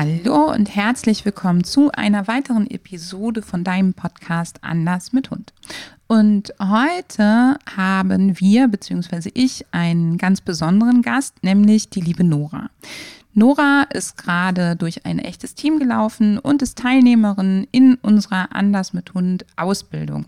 Hallo und herzlich willkommen zu einer weiteren Episode von deinem Podcast Anders mit Hund. Und heute haben wir, beziehungsweise ich, einen ganz besonderen Gast, nämlich die liebe Nora. Nora ist gerade durch ein echtes Team gelaufen und ist Teilnehmerin in unserer Anders mit Hund Ausbildung.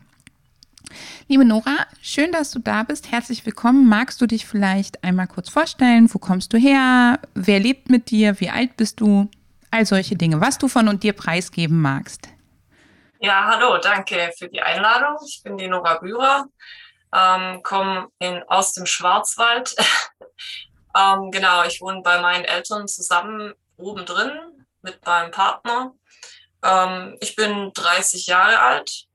Liebe Nora, schön, dass du da bist. Herzlich willkommen. Magst du dich vielleicht einmal kurz vorstellen? Wo kommst du her? Wer lebt mit dir? Wie alt bist du? All solche Dinge, was du von und dir preisgeben magst. Ja, hallo, danke für die Einladung. Ich bin die Nora Bührer, ähm, komme aus dem Schwarzwald. ähm, genau, ich wohne bei meinen Eltern zusammen oben drin mit meinem Partner. Ähm, ich bin 30 Jahre alt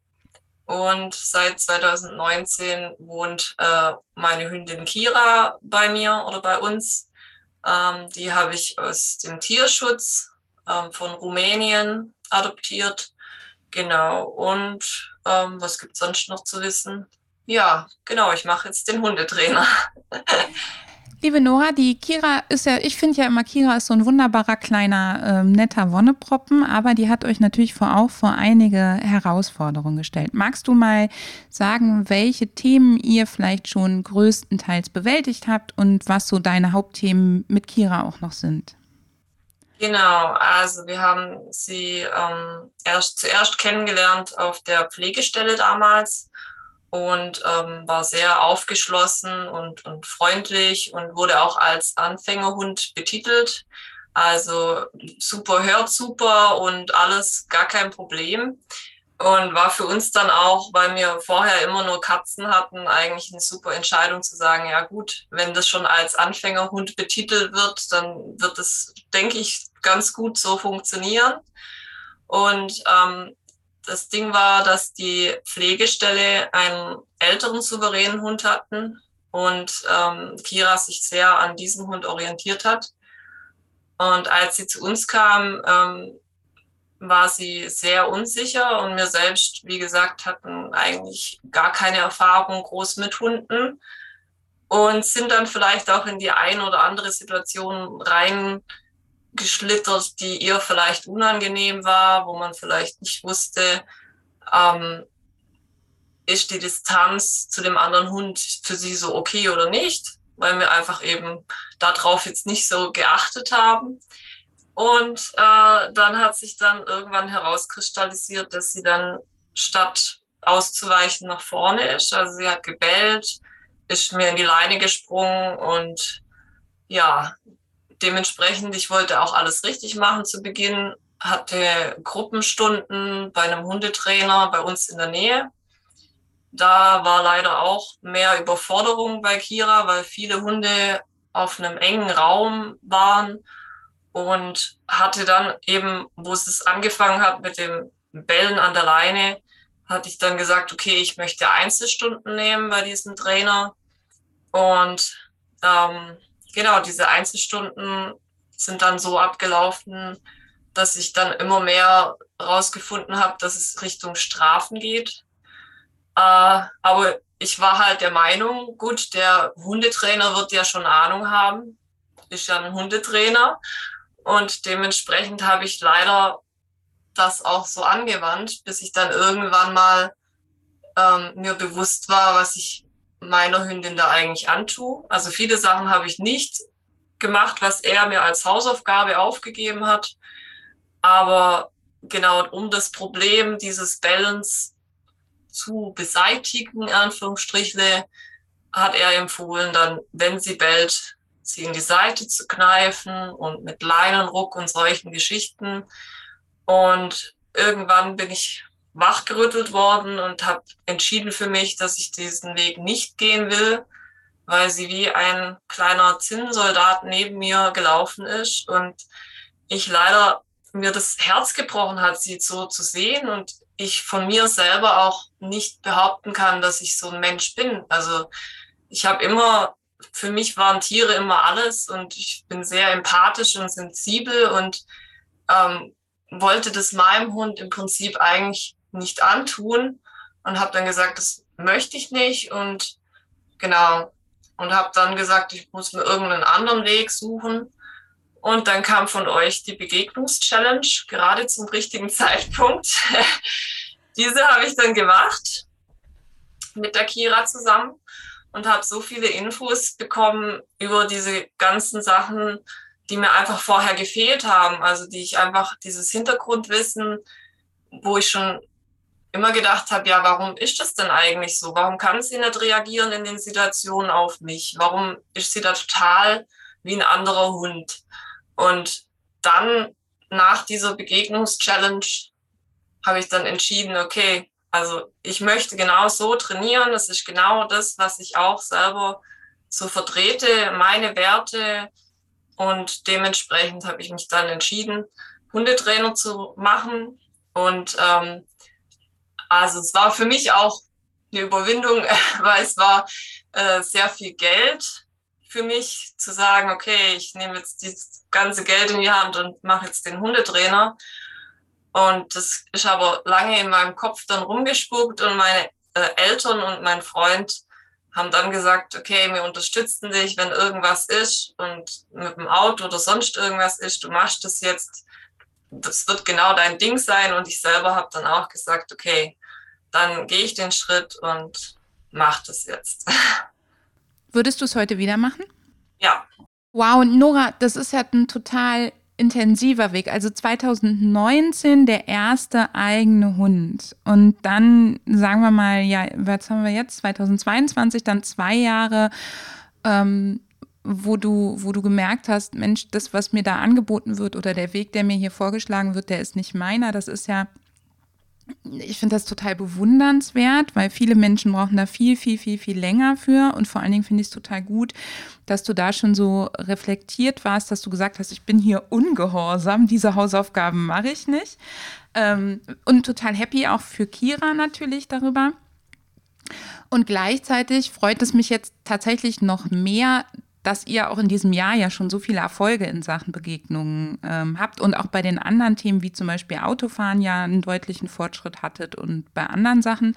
und seit 2019 wohnt äh, meine Hündin Kira bei mir oder bei uns. Ähm, die habe ich aus dem Tierschutz ähm, von Rumänien adoptiert. Genau. Und ähm, was gibt es sonst noch zu wissen? Ja, genau, ich mache jetzt den Hundetrainer. Liebe Nora, die Kira ist ja, ich finde ja immer, Kira ist so ein wunderbarer kleiner, ähm, netter Wonneproppen, aber die hat euch natürlich vor, auch vor einige Herausforderungen gestellt. Magst du mal sagen, welche Themen ihr vielleicht schon größtenteils bewältigt habt und was so deine Hauptthemen mit Kira auch noch sind? Genau, also wir haben sie ähm, erst zuerst kennengelernt auf der Pflegestelle damals und ähm, war sehr aufgeschlossen und, und freundlich und wurde auch als Anfängerhund betitelt. Also super hört super und alles gar kein Problem. Und war für uns dann auch, weil wir vorher immer nur Katzen hatten, eigentlich eine super Entscheidung zu sagen, ja gut, wenn das schon als Anfängerhund betitelt wird, dann wird es, denke ich, ganz gut so funktionieren. Und ähm, das Ding war, dass die Pflegestelle einen älteren souveränen Hund hatten und ähm, Kira sich sehr an diesem Hund orientiert hat. Und als sie zu uns kam, ähm, war sie sehr unsicher und mir selbst, wie gesagt, hatten eigentlich gar keine Erfahrung groß mit Hunden und sind dann vielleicht auch in die ein oder andere Situation reingeschlittert, die ihr vielleicht unangenehm war, wo man vielleicht nicht wusste, ähm, ist die Distanz zu dem anderen Hund für sie so okay oder nicht, weil wir einfach eben darauf jetzt nicht so geachtet haben. Und äh, dann hat sich dann irgendwann herauskristallisiert, dass sie dann statt auszuweichen nach vorne ist. Also sie hat gebellt, ist mir in die Leine gesprungen und ja, dementsprechend, ich wollte auch alles richtig machen zu Beginn, hatte Gruppenstunden bei einem Hundetrainer bei uns in der Nähe. Da war leider auch mehr Überforderung bei Kira, weil viele Hunde auf einem engen Raum waren und hatte dann eben, wo es angefangen hat mit dem Bellen an der Leine, hatte ich dann gesagt, okay, ich möchte Einzelstunden nehmen bei diesem Trainer. Und ähm, genau, diese Einzelstunden sind dann so abgelaufen, dass ich dann immer mehr rausgefunden habe, dass es Richtung Strafen geht. Äh, aber ich war halt der Meinung, gut, der Hundetrainer wird ja schon Ahnung haben, ist ja ein Hundetrainer und dementsprechend habe ich leider das auch so angewandt, bis ich dann irgendwann mal ähm, mir bewusst war, was ich meiner Hündin da eigentlich antue. Also viele Sachen habe ich nicht gemacht, was er mir als Hausaufgabe aufgegeben hat. Aber genau um das Problem dieses Balance zu beseitigen, Anführungsstrichle, hat er empfohlen, dann, wenn sie bellt, sie in die Seite zu kneifen und mit Leinenruck und solchen Geschichten. Und irgendwann bin ich wachgerüttelt worden und habe entschieden für mich, dass ich diesen Weg nicht gehen will, weil sie wie ein kleiner Zinnsoldat neben mir gelaufen ist und ich leider mir das Herz gebrochen hat, sie so zu sehen und ich von mir selber auch nicht behaupten kann, dass ich so ein Mensch bin. Also ich habe immer, für mich waren Tiere immer alles und ich bin sehr empathisch und sensibel und ähm, wollte das meinem Hund im Prinzip eigentlich nicht antun und habe dann gesagt, das möchte ich nicht und genau und habe dann gesagt, ich muss mir irgendeinen anderen Weg suchen und dann kam von euch die Begegnungschallenge, gerade zum richtigen Zeitpunkt. Diese habe ich dann gemacht mit der Kira zusammen und habe so viele Infos bekommen über diese ganzen Sachen, die mir einfach vorher gefehlt haben. Also die ich einfach dieses Hintergrundwissen, wo ich schon immer gedacht habe, ja, warum ist das denn eigentlich so? Warum kann sie nicht reagieren in den Situationen auf mich? Warum ist sie da total wie ein anderer Hund? Und dann nach dieser Begegnungschallenge habe ich dann entschieden, okay, also ich möchte genau so trainieren. Das ist genau das, was ich auch selber so vertrete, meine Werte. Und dementsprechend habe ich mich dann entschieden, Hundetrainer zu machen. Und ähm, also es war für mich auch eine Überwindung, weil es war äh, sehr viel Geld für mich zu sagen, okay, ich nehme jetzt das ganze Geld in die Hand und mache jetzt den Hundetrainer. Und das ist aber lange in meinem Kopf dann rumgespuckt und meine äh, Eltern und mein Freund haben dann gesagt, okay, wir unterstützen dich, wenn irgendwas ist und mit dem Auto oder sonst irgendwas ist, du machst das jetzt, das wird genau dein Ding sein. Und ich selber habe dann auch gesagt, okay, dann gehe ich den Schritt und mache das jetzt. Würdest du es heute wieder machen? Ja. Wow, Nora, das ist ja ein total intensiver Weg. Also 2019 der erste eigene Hund. Und dann, sagen wir mal, ja, was haben wir jetzt? 2022, dann zwei Jahre, ähm, wo du, wo du gemerkt hast, Mensch, das, was mir da angeboten wird oder der Weg, der mir hier vorgeschlagen wird, der ist nicht meiner. Das ist ja ich finde das total bewundernswert, weil viele Menschen brauchen da viel, viel, viel, viel länger für. Und vor allen Dingen finde ich es total gut, dass du da schon so reflektiert warst, dass du gesagt hast, ich bin hier ungehorsam, diese Hausaufgaben mache ich nicht. Ähm, und total happy auch für Kira natürlich darüber. Und gleichzeitig freut es mich jetzt tatsächlich noch mehr, dass ihr auch in diesem Jahr ja schon so viele Erfolge in Sachen Begegnungen ähm, habt und auch bei den anderen Themen wie zum Beispiel Autofahren ja einen deutlichen Fortschritt hattet und bei anderen Sachen.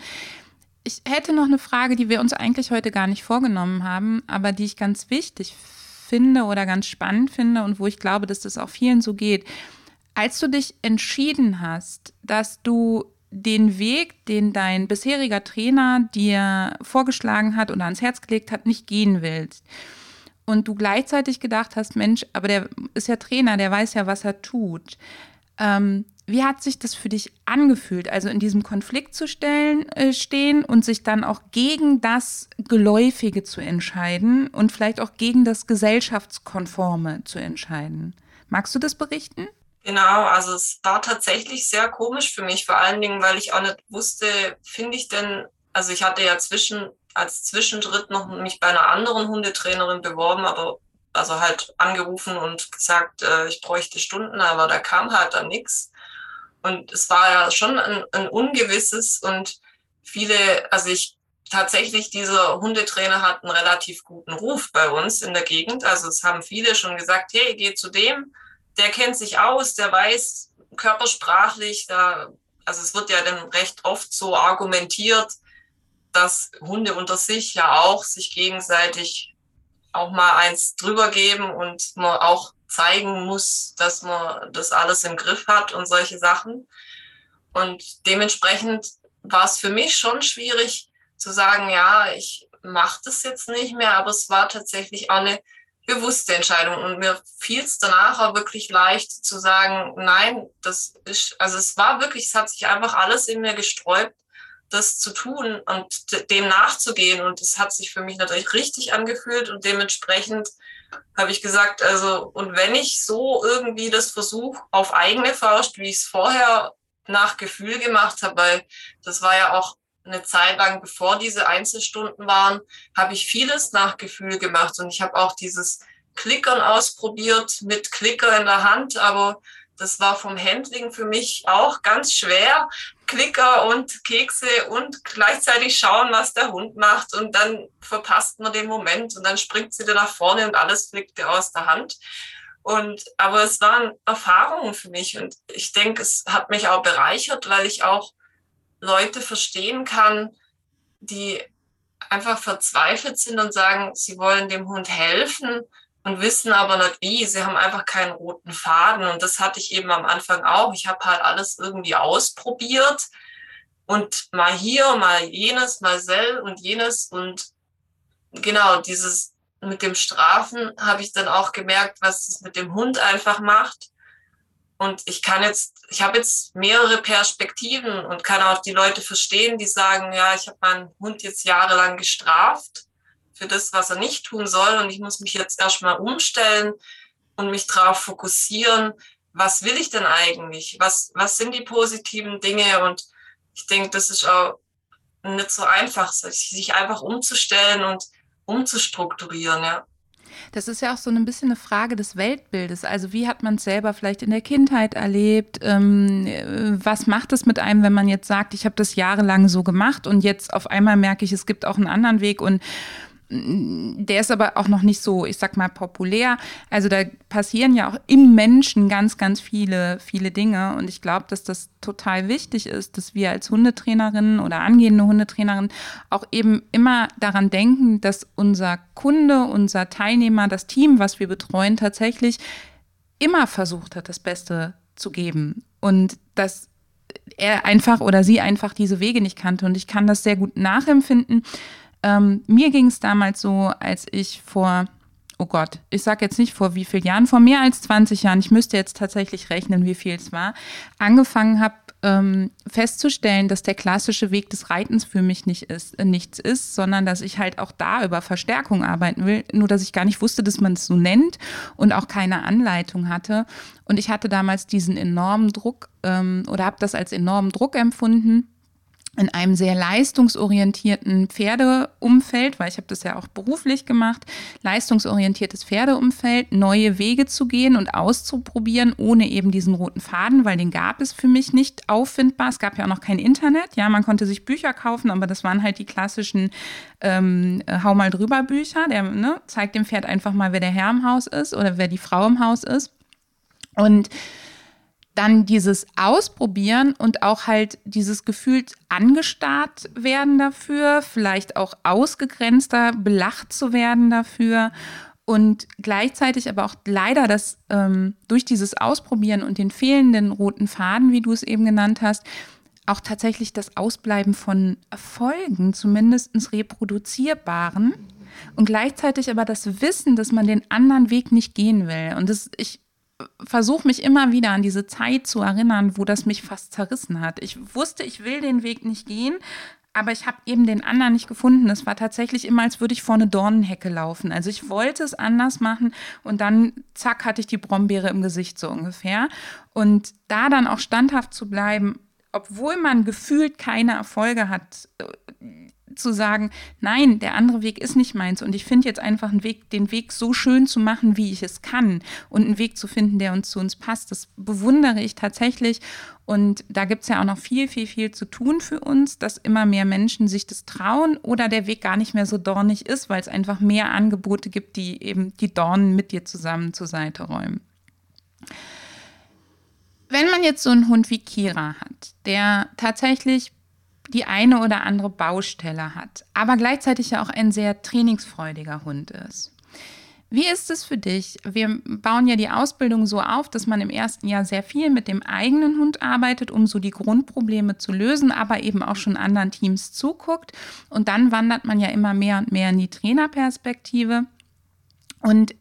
Ich hätte noch eine Frage, die wir uns eigentlich heute gar nicht vorgenommen haben, aber die ich ganz wichtig finde oder ganz spannend finde und wo ich glaube, dass das auch vielen so geht. Als du dich entschieden hast, dass du den Weg, den dein bisheriger Trainer dir vorgeschlagen hat oder ans Herz gelegt hat, nicht gehen willst, und du gleichzeitig gedacht hast, Mensch, aber der ist ja Trainer, der weiß ja, was er tut. Ähm, wie hat sich das für dich angefühlt, also in diesem Konflikt zu stellen, äh, stehen und sich dann auch gegen das Geläufige zu entscheiden und vielleicht auch gegen das Gesellschaftskonforme zu entscheiden? Magst du das berichten? Genau, also es war tatsächlich sehr komisch für mich, vor allen Dingen, weil ich auch nicht wusste, finde ich denn, also ich hatte ja zwischen als Zwischenschritt noch mich bei einer anderen Hundetrainerin beworben, aber also halt angerufen und gesagt, äh, ich bräuchte Stunden, aber da kam halt dann nichts. Und es war ja schon ein, ein ungewisses und viele, also ich tatsächlich, dieser Hundetrainer hat einen relativ guten Ruf bei uns in der Gegend. Also es haben viele schon gesagt, hey, geh zu dem, der kennt sich aus, der weiß körpersprachlich, da, also es wird ja dann recht oft so argumentiert, dass Hunde unter sich ja auch sich gegenseitig auch mal eins drüber geben und man auch zeigen muss, dass man das alles im Griff hat und solche Sachen. Und dementsprechend war es für mich schon schwierig zu sagen, ja, ich mache das jetzt nicht mehr, aber es war tatsächlich auch eine bewusste Entscheidung. Und mir fiel es danach auch wirklich leicht zu sagen, nein, das ist, also es war wirklich, es hat sich einfach alles in mir gesträubt, das zu tun und dem nachzugehen. Und es hat sich für mich natürlich richtig angefühlt und dementsprechend habe ich gesagt, also, und wenn ich so irgendwie das versuche auf eigene Faust, wie ich es vorher nach Gefühl gemacht habe, weil das war ja auch eine Zeit lang, bevor diese Einzelstunden waren, habe ich vieles nach Gefühl gemacht und ich habe auch dieses Klickern ausprobiert mit Klicker in der Hand, aber das war vom Handling für mich auch ganz schwer. Klicker und Kekse und gleichzeitig schauen, was der Hund macht. Und dann verpasst man den Moment und dann springt sie da nach vorne und alles fliegt dir aus der Hand. Und, aber es waren Erfahrungen für mich und ich denke, es hat mich auch bereichert, weil ich auch Leute verstehen kann, die einfach verzweifelt sind und sagen, sie wollen dem Hund helfen und wissen aber nicht wie. Sie haben einfach keinen roten Faden. Und das hatte ich eben am Anfang auch. Ich habe halt alles irgendwie ausprobiert und mal hier, mal jenes, mal sel und jenes. Und genau dieses mit dem Strafen habe ich dann auch gemerkt, was es mit dem Hund einfach macht. Und ich kann jetzt, ich habe jetzt mehrere Perspektiven und kann auch die Leute verstehen, die sagen, ja, ich habe meinen Hund jetzt jahrelang gestraft für das, was er nicht tun soll. Und ich muss mich jetzt erstmal umstellen und mich darauf fokussieren, was will ich denn eigentlich? Was, was sind die positiven Dinge? Und ich denke, das ist auch nicht so einfach, sich einfach umzustellen und umzustrukturieren, ja. Das ist ja auch so ein bisschen eine Frage des Weltbildes. Also wie hat man es selber vielleicht in der Kindheit erlebt? Ähm, was macht es mit einem, wenn man jetzt sagt, ich habe das jahrelang so gemacht und jetzt auf einmal merke ich, es gibt auch einen anderen Weg und der ist aber auch noch nicht so, ich sag mal, populär. Also da passieren ja auch im Menschen ganz, ganz viele, viele Dinge. Und ich glaube, dass das total wichtig ist, dass wir als Hundetrainerinnen oder angehende Hundetrainerinnen auch eben immer daran denken, dass unser Kunde, unser Teilnehmer, das Team, was wir betreuen, tatsächlich immer versucht hat, das Beste zu geben. Und dass er einfach oder sie einfach diese Wege nicht kannte. Und ich kann das sehr gut nachempfinden ähm, mir ging es damals so, als ich vor, oh Gott, ich sage jetzt nicht vor wie vielen Jahren, vor mehr als 20 Jahren, ich müsste jetzt tatsächlich rechnen, wie viel es war, angefangen habe, ähm, festzustellen, dass der klassische Weg des Reitens für mich nicht ist, äh, nichts ist, sondern dass ich halt auch da über Verstärkung arbeiten will, nur dass ich gar nicht wusste, dass man es so nennt und auch keine Anleitung hatte. Und ich hatte damals diesen enormen Druck ähm, oder habe das als enormen Druck empfunden in einem sehr leistungsorientierten Pferdeumfeld, weil ich habe das ja auch beruflich gemacht, leistungsorientiertes Pferdeumfeld, neue Wege zu gehen und auszuprobieren, ohne eben diesen roten Faden, weil den gab es für mich nicht auffindbar. Es gab ja auch noch kein Internet. Ja, man konnte sich Bücher kaufen, aber das waren halt die klassischen ähm, Hau mal drüber Bücher. Der ne, zeigt dem Pferd einfach mal, wer der Herr im Haus ist oder wer die Frau im Haus ist. Und dann dieses Ausprobieren und auch halt dieses Gefühl angestarrt werden dafür, vielleicht auch ausgegrenzter, belacht zu werden dafür und gleichzeitig aber auch leider das ähm, durch dieses Ausprobieren und den fehlenden roten Faden, wie du es eben genannt hast, auch tatsächlich das Ausbleiben von Erfolgen, zumindest reproduzierbaren und gleichzeitig aber das Wissen, dass man den anderen Weg nicht gehen will. Und das, ich versuche mich immer wieder an diese Zeit zu erinnern, wo das mich fast zerrissen hat. Ich wusste, ich will den Weg nicht gehen, aber ich habe eben den anderen nicht gefunden. Es war tatsächlich immer, als würde ich vor eine Dornenhecke laufen. Also ich wollte es anders machen und dann, zack, hatte ich die Brombeere im Gesicht so ungefähr. Und da dann auch standhaft zu bleiben, obwohl man gefühlt keine Erfolge hat, zu sagen, nein, der andere Weg ist nicht meins und ich finde jetzt einfach einen Weg, den Weg so schön zu machen, wie ich es kann und einen Weg zu finden, der uns zu uns passt, das bewundere ich tatsächlich. Und da gibt es ja auch noch viel, viel, viel zu tun für uns, dass immer mehr Menschen sich das trauen oder der Weg gar nicht mehr so dornig ist, weil es einfach mehr Angebote gibt, die eben die Dornen mit dir zusammen zur Seite räumen. Wenn man jetzt so einen Hund wie Kira hat, der tatsächlich die eine oder andere Baustelle hat, aber gleichzeitig ja auch ein sehr trainingsfreudiger Hund ist. Wie ist es für dich? Wir bauen ja die Ausbildung so auf, dass man im ersten Jahr sehr viel mit dem eigenen Hund arbeitet, um so die Grundprobleme zu lösen, aber eben auch schon anderen Teams zuguckt. Und dann wandert man ja immer mehr und mehr in die Trainerperspektive. Und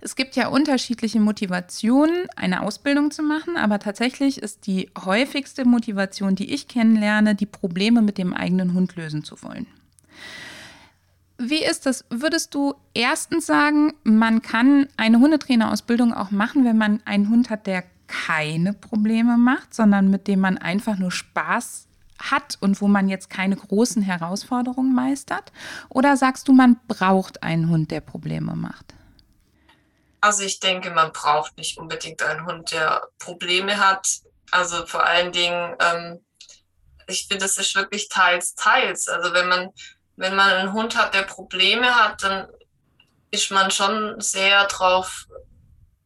es gibt ja unterschiedliche Motivationen, eine Ausbildung zu machen, aber tatsächlich ist die häufigste Motivation, die ich kennenlerne, die Probleme mit dem eigenen Hund lösen zu wollen. Wie ist das? Würdest du erstens sagen, man kann eine Hundetrainerausbildung auch machen, wenn man einen Hund hat, der keine Probleme macht, sondern mit dem man einfach nur Spaß hat und wo man jetzt keine großen Herausforderungen meistert? Oder sagst du, man braucht einen Hund, der Probleme macht? Also ich denke, man braucht nicht unbedingt einen Hund, der Probleme hat. Also vor allen Dingen, ähm, ich finde, das ist wirklich teils, teils. Also wenn man, wenn man einen Hund hat, der Probleme hat, dann ist man schon sehr darauf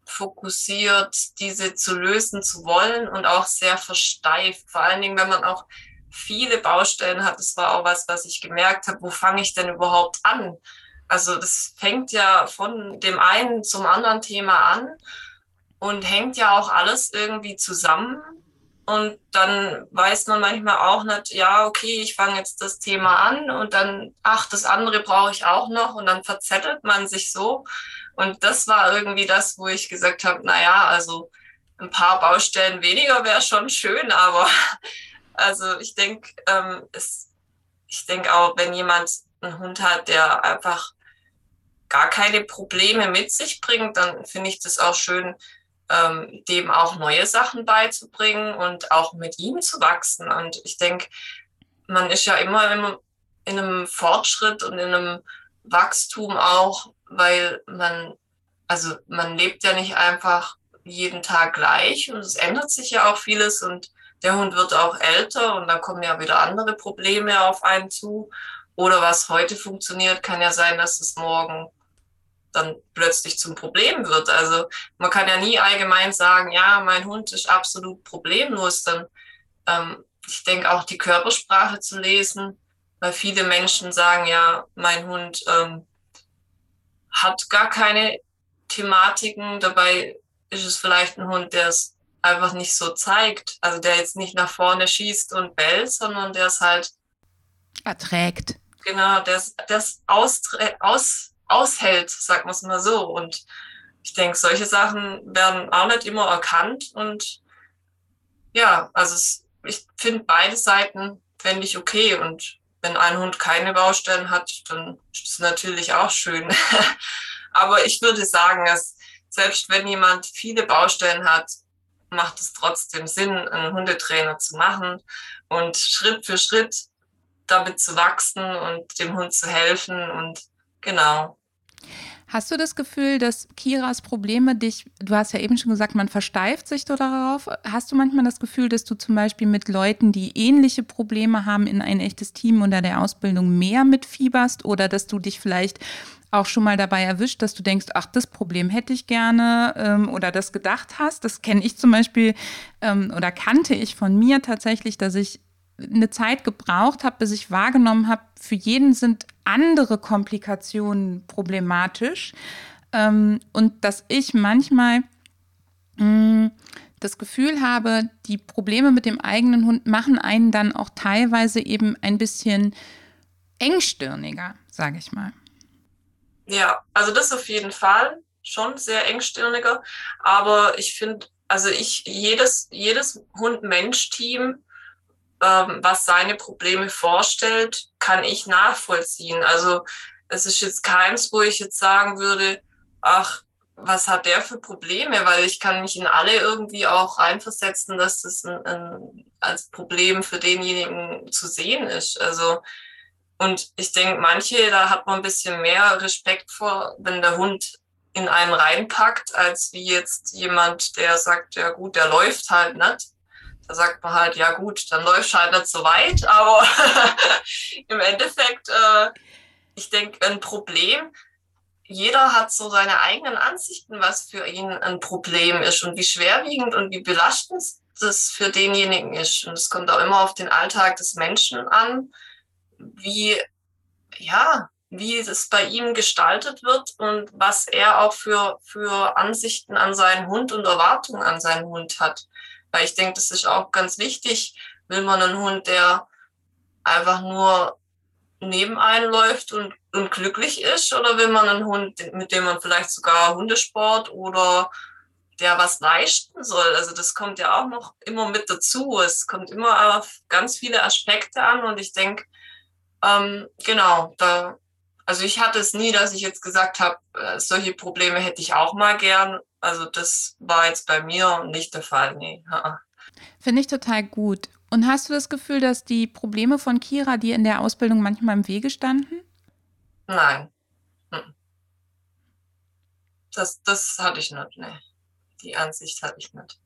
fokussiert, diese zu lösen zu wollen und auch sehr versteift. Vor allen Dingen, wenn man auch viele Baustellen hat. Das war auch was, was ich gemerkt habe. Wo fange ich denn überhaupt an? Also das fängt ja von dem einen zum anderen Thema an und hängt ja auch alles irgendwie zusammen. Und dann weiß man manchmal auch nicht, ja, okay, ich fange jetzt das Thema an und dann, ach, das andere brauche ich auch noch und dann verzettelt man sich so. Und das war irgendwie das, wo ich gesagt habe, naja, also ein paar Baustellen weniger wäre schon schön, aber also ich denke, ähm, ich denke auch, wenn jemand einen Hund hat, der einfach gar keine Probleme mit sich bringt, dann finde ich das auch schön, ähm, dem auch neue Sachen beizubringen und auch mit ihm zu wachsen. Und ich denke, man ist ja immer in, in einem Fortschritt und in einem Wachstum auch, weil man, also man lebt ja nicht einfach jeden Tag gleich und es ändert sich ja auch vieles und der Hund wird auch älter und dann kommen ja wieder andere Probleme auf einen zu. Oder was heute funktioniert, kann ja sein, dass es morgen dann plötzlich zum Problem wird. Also man kann ja nie allgemein sagen, ja, mein Hund ist absolut problemlos. Dann, ähm, ich denke auch die Körpersprache zu lesen, weil viele Menschen sagen, ja, mein Hund ähm, hat gar keine Thematiken. Dabei ist es vielleicht ein Hund, der es einfach nicht so zeigt. Also der jetzt nicht nach vorne schießt und bellt, sondern der es halt erträgt. Genau, der es aus, aus, aushält, sagt man es mal so. Und ich denke, solche Sachen werden auch nicht immer erkannt. Und ja, also es, ich finde beide Seiten fände ich okay. Und wenn ein Hund keine Baustellen hat, dann ist es natürlich auch schön. Aber ich würde sagen, dass selbst wenn jemand viele Baustellen hat, macht es trotzdem Sinn, einen Hundetrainer zu machen und Schritt für Schritt damit zu wachsen und dem Hund zu helfen und genau. Hast du das Gefühl, dass Kiras Probleme dich, du hast ja eben schon gesagt, man versteift sich darauf. Hast du manchmal das Gefühl, dass du zum Beispiel mit Leuten, die ähnliche Probleme haben, in ein echtes Team unter der Ausbildung mehr mitfieberst oder dass du dich vielleicht auch schon mal dabei erwischt, dass du denkst, ach, das Problem hätte ich gerne ähm, oder das gedacht hast. Das kenne ich zum Beispiel ähm, oder kannte ich von mir tatsächlich, dass ich eine Zeit gebraucht habe, bis ich wahrgenommen habe, für jeden sind andere Komplikationen problematisch ähm, und dass ich manchmal mh, mm, das Gefühl habe, die Probleme mit dem eigenen Hund machen einen dann auch teilweise eben ein bisschen engstirniger, sage ich mal. Ja, also das auf jeden Fall schon sehr engstirniger. Aber ich finde, also ich, jedes, jedes Hund-Mensch-Team, was seine Probleme vorstellt, kann ich nachvollziehen. Also es ist jetzt keins, wo ich jetzt sagen würde, ach, was hat der für Probleme? Weil ich kann mich in alle irgendwie auch reinversetzen, dass das ein, ein, als Problem für denjenigen zu sehen ist. Also und ich denke, manche, da hat man ein bisschen mehr Respekt vor, wenn der Hund in einen reinpackt, als wie jetzt jemand, der sagt, ja gut, der läuft halt nicht. Sagt man halt, ja gut, dann läuft halt nicht so weit, aber im Endeffekt, äh, ich denke, ein Problem, jeder hat so seine eigenen Ansichten, was für ihn ein Problem ist und wie schwerwiegend und wie belastend das für denjenigen ist. Und es kommt auch immer auf den Alltag des Menschen an wie, ja, wie es bei ihm gestaltet wird und was er auch für, für Ansichten an seinen Hund und Erwartungen an seinen Hund hat. Weil ich denke, das ist auch ganz wichtig. Will man einen Hund, der einfach nur neben einem läuft und, und glücklich ist? Oder will man einen Hund, mit dem man vielleicht sogar Hundesport oder der was leisten soll? Also das kommt ja auch noch immer mit dazu. Es kommt immer auf ganz viele Aspekte an und ich denke, ähm, genau, da, also ich hatte es nie, dass ich jetzt gesagt habe, äh, solche Probleme hätte ich auch mal gern. Also das war jetzt bei mir nicht der Fall, nee. Finde ich total gut. Und hast du das Gefühl, dass die Probleme von Kira dir in der Ausbildung manchmal im Wege standen? Nein. Hm. das, das hatte ich nicht, ne. Die Ansicht hatte ich nicht.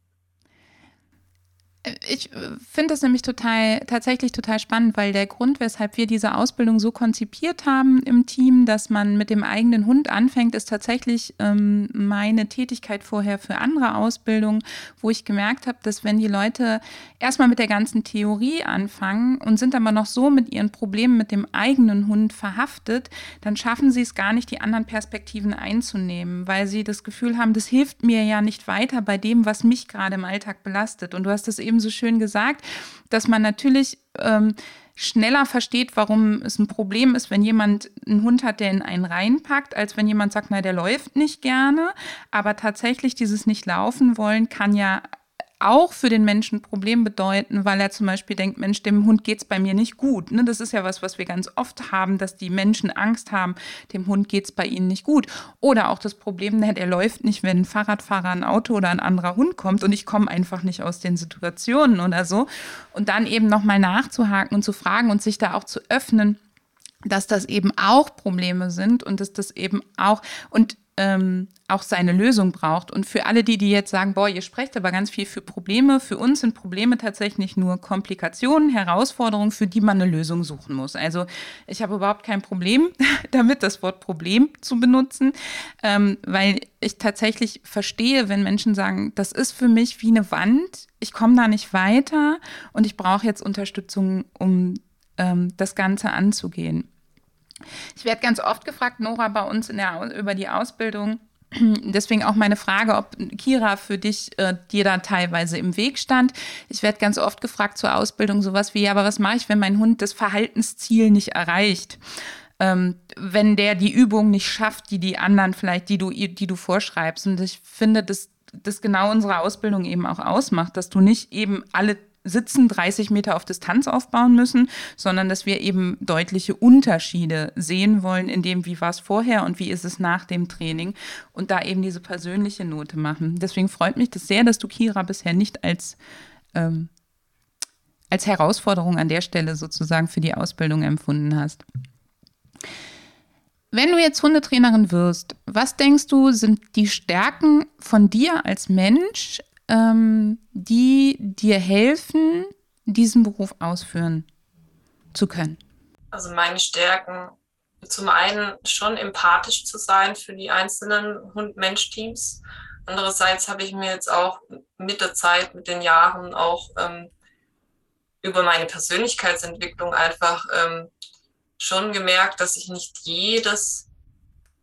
Ich äh, finde das nämlich total, tatsächlich total spannend, weil der Grund, weshalb wir diese Ausbildung so konzipiert haben im Team, dass man mit dem eigenen Hund anfängt, ist tatsächlich ähm, meine Tätigkeit vorher für andere Ausbildungen, wo ich gemerkt habe, dass wenn die Leute erstmal mit der ganzen Theorie anfangen und sind aber noch so mit ihren Problemen mit dem eigenen Hund verhaftet, dann schaffen sie es gar nicht, die anderen Perspektiven einzunehmen, weil sie das Gefühl haben, das hilft mir ja nicht weiter bei dem, was mich gerade im Alltag belastet. Und du hast es eben eben so schön gesagt, dass man natürlich ähm, schneller versteht, warum es ein Problem ist, wenn jemand einen Hund hat, der in einen reinpackt, als wenn jemand sagt, na, der läuft nicht gerne. Aber tatsächlich dieses Nicht-Laufen wollen kann ja auch für den Menschen ein Problem bedeuten, weil er zum Beispiel denkt, Mensch, dem Hund geht es bei mir nicht gut. Ne? Das ist ja was, was wir ganz oft haben, dass die Menschen Angst haben, dem Hund geht es bei ihnen nicht gut. Oder auch das Problem, der läuft nicht, wenn ein Fahrradfahrer, ein Auto oder ein anderer Hund kommt und ich komme einfach nicht aus den Situationen oder so. Und dann eben nochmal nachzuhaken und zu fragen und sich da auch zu öffnen, dass das eben auch Probleme sind und dass das eben auch und ähm, auch seine Lösung braucht. Und für alle die, die jetzt sagen, boah, ihr sprecht aber ganz viel für Probleme, für uns sind Probleme tatsächlich nur Komplikationen, Herausforderungen, für die man eine Lösung suchen muss. Also ich habe überhaupt kein Problem damit, das Wort Problem zu benutzen, ähm, weil ich tatsächlich verstehe, wenn Menschen sagen, das ist für mich wie eine Wand, ich komme da nicht weiter und ich brauche jetzt Unterstützung, um ähm, das Ganze anzugehen. Ich werde ganz oft gefragt, Nora, bei uns der, über die Ausbildung. Deswegen auch meine Frage, ob Kira für dich äh, dir da teilweise im Weg stand. Ich werde ganz oft gefragt zur Ausbildung sowas wie, ja, aber was mache ich, wenn mein Hund das Verhaltensziel nicht erreicht? Ähm, wenn der die Übung nicht schafft, die die anderen vielleicht, die du, die du vorschreibst. Und ich finde, dass das genau unsere Ausbildung eben auch ausmacht, dass du nicht eben alle Sitzen 30 Meter auf Distanz aufbauen müssen, sondern dass wir eben deutliche Unterschiede sehen wollen, in dem, wie war es vorher und wie ist es nach dem Training und da eben diese persönliche Note machen. Deswegen freut mich das sehr, dass du Kira bisher nicht als, ähm, als Herausforderung an der Stelle sozusagen für die Ausbildung empfunden hast. Wenn du jetzt Hundetrainerin wirst, was denkst du, sind die Stärken von dir als Mensch, ähm, die dir helfen, diesen Beruf ausführen zu können? Also meine Stärken, zum einen schon empathisch zu sein für die einzelnen Hund-Mensch-Teams. Andererseits habe ich mir jetzt auch mit der Zeit, mit den Jahren auch ähm, über meine Persönlichkeitsentwicklung einfach ähm, schon gemerkt, dass ich nicht jedes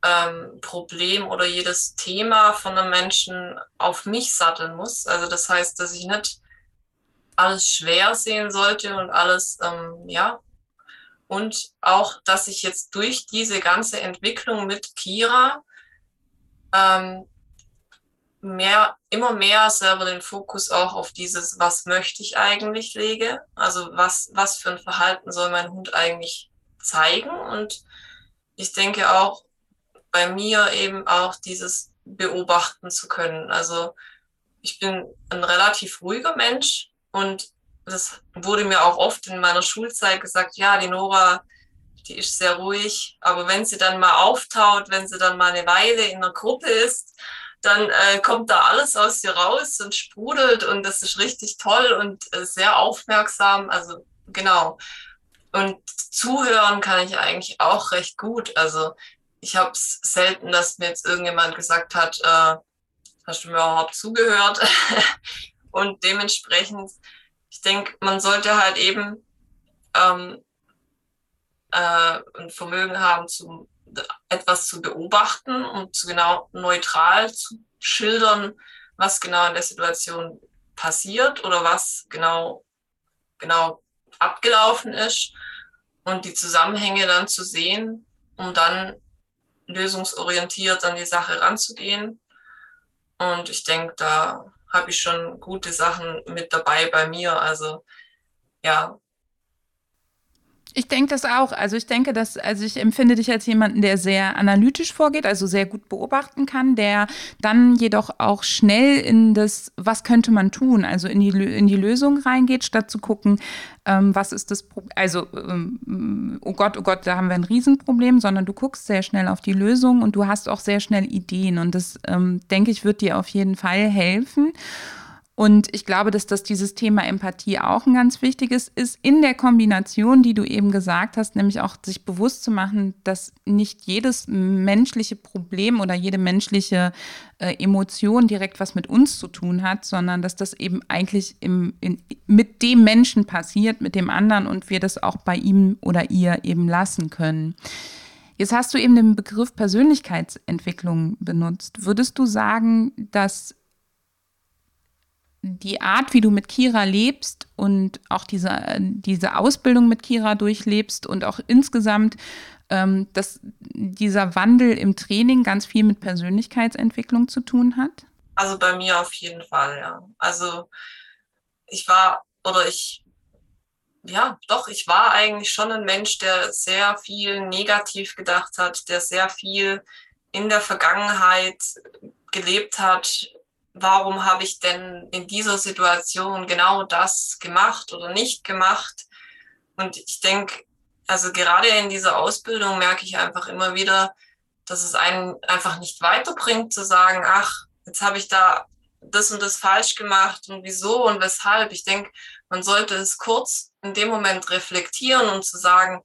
ähm, Problem oder jedes Thema von einem Menschen auf mich satteln muss. Also das heißt, dass ich nicht alles schwer sehen sollte und alles, ähm, ja. Und auch, dass ich jetzt durch diese ganze Entwicklung mit Kira ähm, mehr, immer mehr selber den Fokus auch auf dieses, was möchte ich eigentlich lege. Also was, was für ein Verhalten soll mein Hund eigentlich zeigen. Und ich denke auch, bei mir eben auch dieses beobachten zu können. Also ich bin ein relativ ruhiger Mensch und das wurde mir auch oft in meiner Schulzeit gesagt, ja, die Nora, die ist sehr ruhig, aber wenn sie dann mal auftaut, wenn sie dann mal eine Weile in einer Gruppe ist, dann äh, kommt da alles aus ihr raus und sprudelt und das ist richtig toll und äh, sehr aufmerksam. Also genau. Und zuhören kann ich eigentlich auch recht gut. Also ich habe es selten, dass mir jetzt irgendjemand gesagt hat, äh, hast du mir überhaupt zugehört? und dementsprechend, ich denke, man sollte halt eben ähm, äh, ein Vermögen haben, zu, etwas zu beobachten und zu genau neutral zu schildern, was genau in der Situation passiert oder was genau, genau abgelaufen ist und die Zusammenhänge dann zu sehen, um dann lösungsorientiert an die Sache ranzugehen. Und ich denke, da habe ich schon gute Sachen mit dabei bei mir. Also ja. Ich denke das auch. Also ich denke, dass, also ich empfinde dich als jemanden, der sehr analytisch vorgeht, also sehr gut beobachten kann, der dann jedoch auch schnell in das, was könnte man tun, also in die, in die Lösung reingeht, statt zu gucken, ähm, was ist das Problem, also ähm, oh Gott, oh Gott, da haben wir ein Riesenproblem, sondern du guckst sehr schnell auf die Lösung und du hast auch sehr schnell Ideen und das, ähm, denke ich, wird dir auf jeden Fall helfen. Und ich glaube, dass das dieses Thema Empathie auch ein ganz wichtiges ist, in der Kombination, die du eben gesagt hast, nämlich auch sich bewusst zu machen, dass nicht jedes menschliche Problem oder jede menschliche äh, Emotion direkt was mit uns zu tun hat, sondern dass das eben eigentlich im, in, mit dem Menschen passiert, mit dem anderen und wir das auch bei ihm oder ihr eben lassen können. Jetzt hast du eben den Begriff Persönlichkeitsentwicklung benutzt. Würdest du sagen, dass die Art, wie du mit Kira lebst und auch diese, diese Ausbildung mit Kira durchlebst und auch insgesamt, ähm, dass dieser Wandel im Training ganz viel mit Persönlichkeitsentwicklung zu tun hat? Also bei mir auf jeden Fall, ja. Also ich war oder ich, ja, doch, ich war eigentlich schon ein Mensch, der sehr viel negativ gedacht hat, der sehr viel in der Vergangenheit gelebt hat, warum habe ich denn in dieser Situation genau das gemacht oder nicht gemacht? Und ich denke, also gerade in dieser Ausbildung merke ich einfach immer wieder, dass es einen einfach nicht weiterbringt zu sagen, ach, jetzt habe ich da das und das falsch gemacht und wieso und weshalb. Ich denke, man sollte es kurz in dem Moment reflektieren und zu sagen,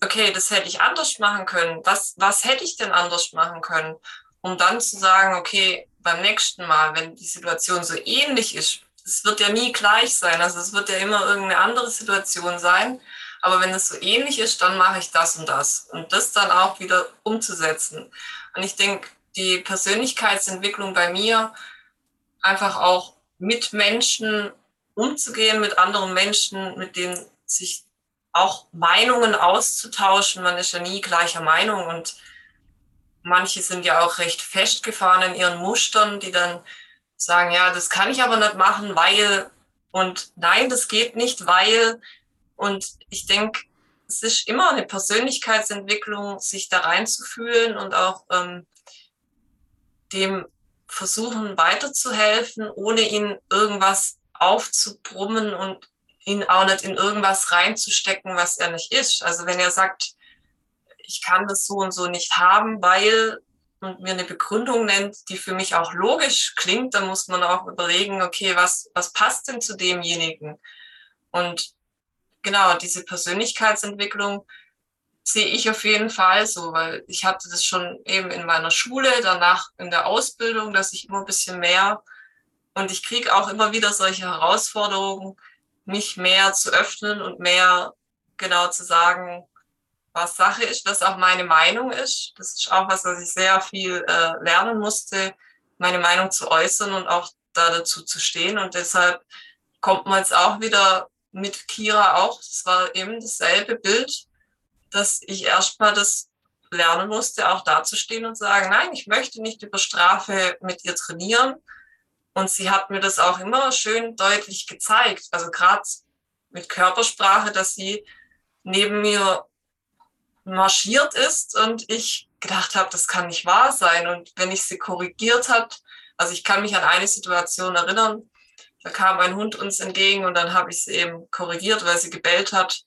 okay, das hätte ich anders machen können. Was, was hätte ich denn anders machen können? Um dann zu sagen, okay, beim nächsten Mal, wenn die Situation so ähnlich ist, es wird ja nie gleich sein, also es wird ja immer irgendeine andere Situation sein, aber wenn es so ähnlich ist, dann mache ich das und das und das dann auch wieder umzusetzen. Und ich denke, die Persönlichkeitsentwicklung bei mir, einfach auch mit Menschen umzugehen, mit anderen Menschen, mit denen sich auch Meinungen auszutauschen. Man ist ja nie gleicher Meinung und manche sind ja auch recht festgefahren in ihren Mustern, die dann sagen, ja, das kann ich aber nicht machen, weil und nein, das geht nicht, weil und ich denke, es ist immer eine Persönlichkeitsentwicklung, sich da reinzufühlen und auch ähm, dem versuchen weiterzuhelfen, ohne ihn irgendwas aufzubrummen und ihn auch nicht in irgendwas reinzustecken, was er nicht ist. Also wenn er sagt, ich kann das so und so nicht haben, weil und mir eine Begründung nennt, die für mich auch logisch klingt, dann muss man auch überlegen, okay, was, was passt denn zu demjenigen? Und genau, diese Persönlichkeitsentwicklung sehe ich auf jeden Fall so, weil ich hatte das schon eben in meiner Schule, danach in der Ausbildung, dass ich immer ein bisschen mehr und ich kriege auch immer wieder solche Herausforderungen, mich mehr zu öffnen und mehr genau zu sagen, was Sache ist, was auch meine Meinung ist. Das ist auch was, was ich sehr viel äh, lernen musste, meine Meinung zu äußern und auch da dazu zu stehen. Und deshalb kommt man jetzt auch wieder mit Kira auch. Das war eben dasselbe Bild, dass ich erstmal das lernen musste, auch dazustehen und sagen, nein, ich möchte nicht über Strafe mit ihr trainieren. Und sie hat mir das auch immer schön deutlich gezeigt. Also gerade mit Körpersprache, dass sie neben mir marschiert ist und ich gedacht habe, das kann nicht wahr sein. Und wenn ich sie korrigiert hat, also ich kann mich an eine Situation erinnern, da kam ein Hund uns entgegen und dann habe ich sie eben korrigiert, weil sie gebellt hat.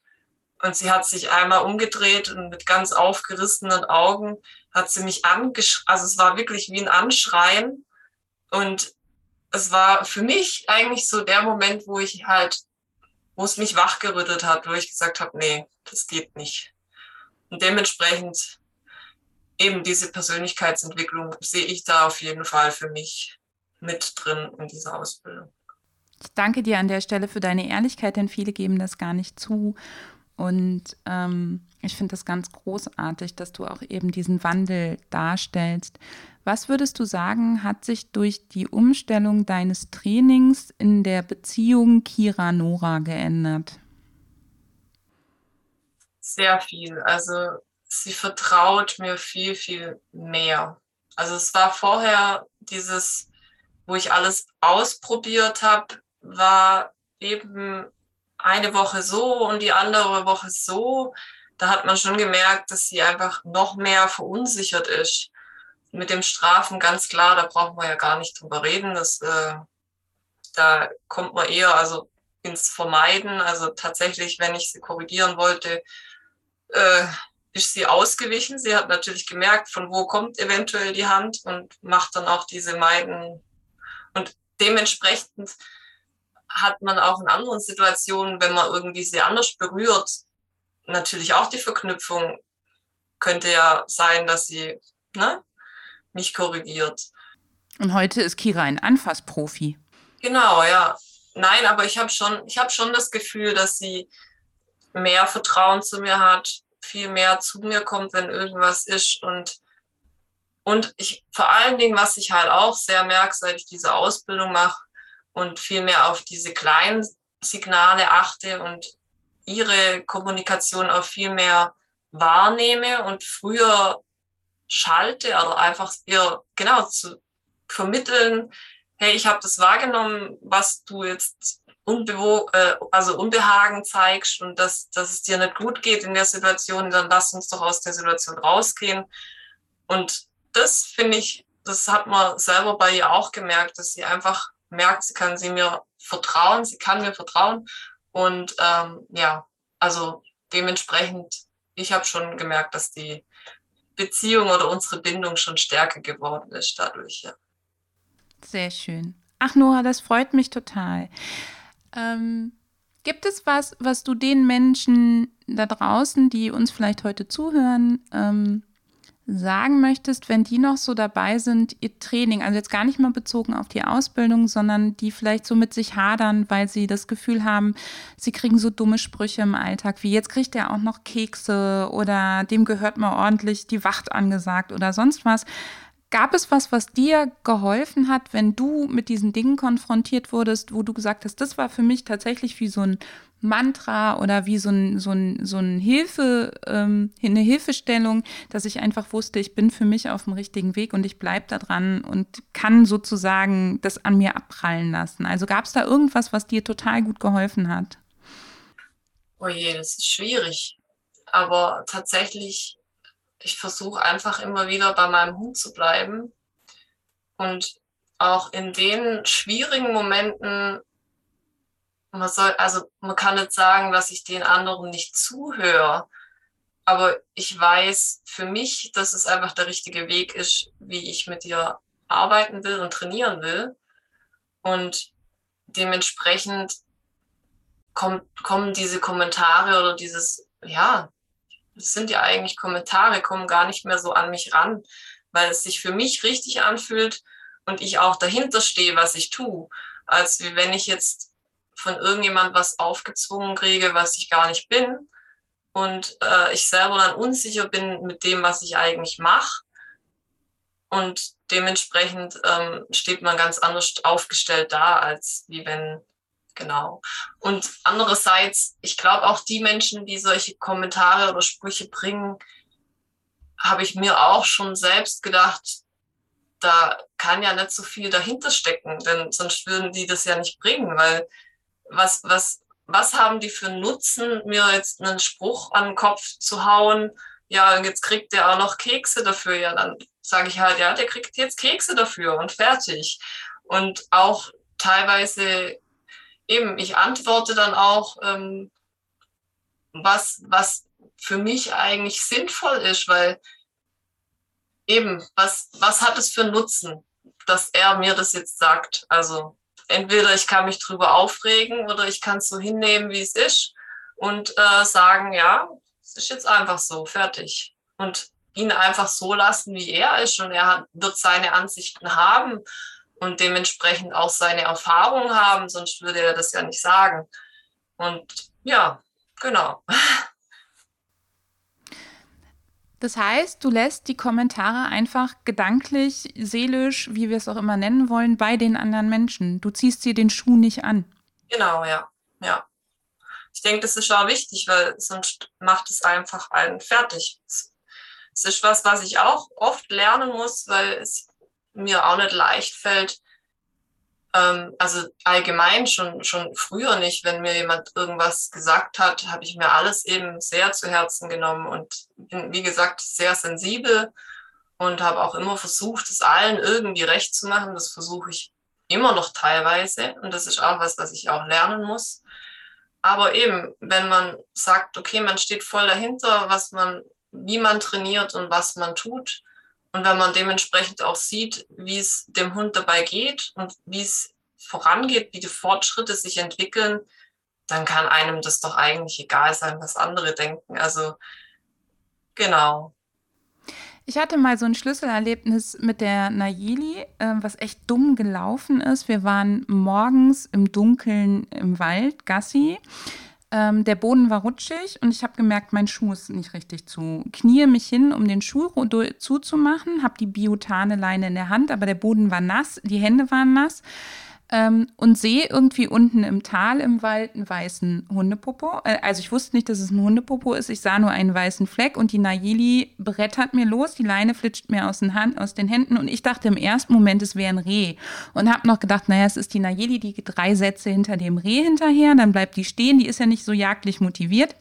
Und sie hat sich einmal umgedreht und mit ganz aufgerissenen Augen hat sie mich angeschrien. Also es war wirklich wie ein Anschreien. Und es war für mich eigentlich so der Moment, wo ich halt, wo es mich wachgerüttelt hat, wo ich gesagt habe, nee, das geht nicht. Und dementsprechend eben diese Persönlichkeitsentwicklung sehe ich da auf jeden Fall für mich mit drin in dieser Ausbildung. Ich danke dir an der Stelle für deine Ehrlichkeit, denn viele geben das gar nicht zu. Und ähm, ich finde das ganz großartig, dass du auch eben diesen Wandel darstellst. Was würdest du sagen, hat sich durch die Umstellung deines Trainings in der Beziehung Kira-Nora geändert? Sehr viel. Also sie vertraut mir viel, viel mehr. Also es war vorher dieses, wo ich alles ausprobiert habe, war eben eine Woche so und die andere Woche so, da hat man schon gemerkt, dass sie einfach noch mehr verunsichert ist. Mit dem Strafen ganz klar, da brauchen wir ja gar nicht drüber reden. Das, äh, da kommt man eher also ins Vermeiden. Also tatsächlich, wenn ich sie korrigieren wollte, äh, ist sie ausgewichen. Sie hat natürlich gemerkt, von wo kommt eventuell die Hand und macht dann auch diese Meiden. Und dementsprechend hat man auch in anderen Situationen, wenn man irgendwie sie anders berührt, natürlich auch die Verknüpfung könnte ja sein, dass sie ne, mich korrigiert. Und heute ist Kira ein Anfassprofi. Genau, ja. Nein, aber ich habe schon, ich habe schon das Gefühl, dass sie mehr Vertrauen zu mir hat, viel mehr zu mir kommt, wenn irgendwas ist. Und und ich vor allen Dingen, was ich halt auch sehr merke, seit ich diese Ausbildung mache und viel mehr auf diese kleinen Signale achte und ihre Kommunikation auch viel mehr wahrnehme und früher schalte oder einfach ihr genau zu vermitteln, hey, ich habe das wahrgenommen, was du jetzt Unbewo äh, also Unbehagen zeigst und dass, dass es dir nicht gut geht in der Situation, dann lass uns doch aus der Situation rausgehen. Und das finde ich, das hat man selber bei ihr auch gemerkt, dass sie einfach merkt, sie kann sie mir vertrauen, sie kann mir vertrauen. Und ähm, ja, also dementsprechend, ich habe schon gemerkt, dass die Beziehung oder unsere Bindung schon stärker geworden ist dadurch. Ja. Sehr schön. Ach, Nora, das freut mich total. Ähm, gibt es was, was du den Menschen da draußen, die uns vielleicht heute zuhören, ähm, sagen möchtest, wenn die noch so dabei sind, ihr Training, also jetzt gar nicht mal bezogen auf die Ausbildung, sondern die vielleicht so mit sich hadern, weil sie das Gefühl haben, sie kriegen so dumme Sprüche im Alltag, wie jetzt kriegt er auch noch Kekse oder dem gehört mal ordentlich die Wacht angesagt oder sonst was. Gab es was, was dir geholfen hat, wenn du mit diesen Dingen konfrontiert wurdest, wo du gesagt hast, das war für mich tatsächlich wie so ein Mantra oder wie so, ein, so, ein, so ein Hilfe, ähm, eine Hilfestellung, dass ich einfach wusste, ich bin für mich auf dem richtigen Weg und ich bleibe da dran und kann sozusagen das an mir abprallen lassen. Also gab es da irgendwas, was dir total gut geholfen hat? Oh je, das ist schwierig. Aber tatsächlich ich versuche einfach immer wieder bei meinem Hund zu bleiben und auch in den schwierigen Momenten, man soll, also man kann nicht sagen, dass ich den anderen nicht zuhöre, aber ich weiß für mich, dass es einfach der richtige Weg ist, wie ich mit ihr arbeiten will und trainieren will. Und dementsprechend kommt, kommen diese Kommentare oder dieses, ja, das sind ja eigentlich Kommentare, kommen gar nicht mehr so an mich ran, weil es sich für mich richtig anfühlt und ich auch dahinter stehe, was ich tue, als wie wenn ich jetzt von irgendjemand was aufgezwungen kriege, was ich gar nicht bin und äh, ich selber dann unsicher bin mit dem, was ich eigentlich mache. Und dementsprechend ähm, steht man ganz anders aufgestellt da, als wie wenn Genau. Und andererseits, ich glaube auch die Menschen, die solche Kommentare oder Sprüche bringen, habe ich mir auch schon selbst gedacht, da kann ja nicht so viel dahinter stecken, denn sonst würden die das ja nicht bringen, weil was, was, was haben die für Nutzen, mir jetzt einen Spruch an den Kopf zu hauen? Ja, und jetzt kriegt der auch noch Kekse dafür. Ja, dann sage ich halt, ja, der kriegt jetzt Kekse dafür und fertig. Und auch teilweise eben, ich antworte dann auch, ähm, was, was für mich eigentlich sinnvoll ist, weil eben, was, was hat es für Nutzen, dass er mir das jetzt sagt? Also entweder ich kann mich drüber aufregen oder ich kann es so hinnehmen, wie es ist und äh, sagen, ja, es ist jetzt einfach so, fertig. Und ihn einfach so lassen, wie er ist und er hat, wird seine Ansichten haben und dementsprechend auch seine Erfahrung haben, sonst würde er das ja nicht sagen. Und ja, genau. Das heißt, du lässt die Kommentare einfach gedanklich, seelisch, wie wir es auch immer nennen wollen, bei den anderen Menschen. Du ziehst dir den Schuh nicht an. Genau, ja. Ja. Ich denke, das ist auch wichtig, weil sonst macht es einfach einen fertig. Es ist was, was ich auch oft lernen muss, weil es mir auch nicht leicht fällt, Ähm, also allgemein schon, schon früher nicht, wenn mir jemand irgendwas gesagt hat, habe ich mir alles eben sehr zu Herzen genommen und bin, wie gesagt, sehr sensibel und habe auch immer versucht, es allen irgendwie recht zu machen. Das versuche ich immer noch teilweise und das ist auch was, was ich auch lernen muss. Aber eben, wenn man sagt, okay, man steht voll dahinter, was man, wie man trainiert und was man tut, und wenn man dementsprechend auch sieht, wie es dem Hund dabei geht und wie es vorangeht, wie die Fortschritte sich entwickeln, dann kann einem das doch eigentlich egal sein, was andere denken. Also genau. Ich hatte mal so ein Schlüsselerlebnis mit der Nayeli, äh, was echt dumm gelaufen ist. Wir waren morgens im Dunkeln im Wald, Gassi. Ähm, der Boden war rutschig und ich habe gemerkt, mein Schuh ist nicht richtig zu. Knie mich hin, um den Schuh zuzumachen, habe die Biotane Leine in der Hand, aber der Boden war nass, die Hände waren nass ähm, und sehe irgendwie unten im Tal im Wald einen weißen Hundepopo. Äh, also ich wusste nicht, dass es ein Hundepopo ist. Ich sah nur einen weißen Fleck und die Nayeli brettert mir los. Die Leine flitscht mir aus den, Hand, aus den Händen und ich dachte im ersten Moment, es wäre ein Reh. Und habe noch gedacht, naja, es ist die Nayeli, die drei Sätze hinter dem Reh hinterher. Dann bleibt die stehen. Die ist ja nicht so jagdlich motiviert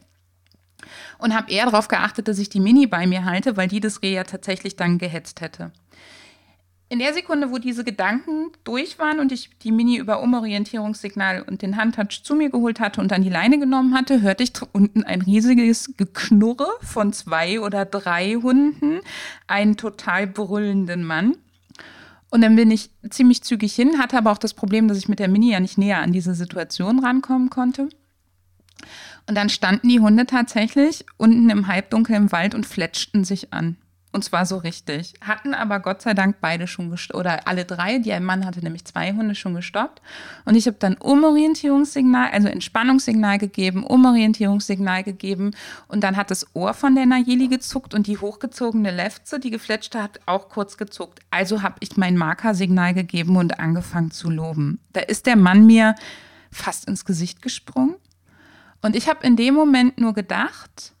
und habe eher darauf geachtet, dass ich die Mini bei mir halte, weil die das Reh ja tatsächlich dann gehetzt hätte. In der Sekunde, wo diese Gedanken durch waren und ich die Mini über Umorientierungssignal und den Handtouch zu mir geholt hatte und an die Leine genommen hatte, hörte ich unten ein riesiges Geknurre von zwei oder drei Hunden, einen total brüllenden Mann. Und dann bin ich ziemlich zügig hin, hatte aber auch das Problem, dass ich mit der Mini ja nicht näher an diese Situation rankommen konnte. Und dann standen die Hunde tatsächlich unten im Halbdunkel im Wald und fletschten sich an. Und zwar so richtig. Hatten aber Gott sei Dank beide schon gestoppt, oder alle drei. Der Mann hatte nämlich zwei Hunde schon gestoppt. Und ich habe dann Umorientierungssignal, also Entspannungssignal gegeben, Umorientierungssignal gegeben. Und dann hat das Ohr von der Nayeli gezuckt und die hochgezogene Lefze, die gefletschte, hat auch kurz gezuckt. Also habe ich mein Markersignal gegeben und angefangen zu loben. Da ist der Mann mir fast ins Gesicht gesprungen. Und ich habe in dem Moment nur gedacht,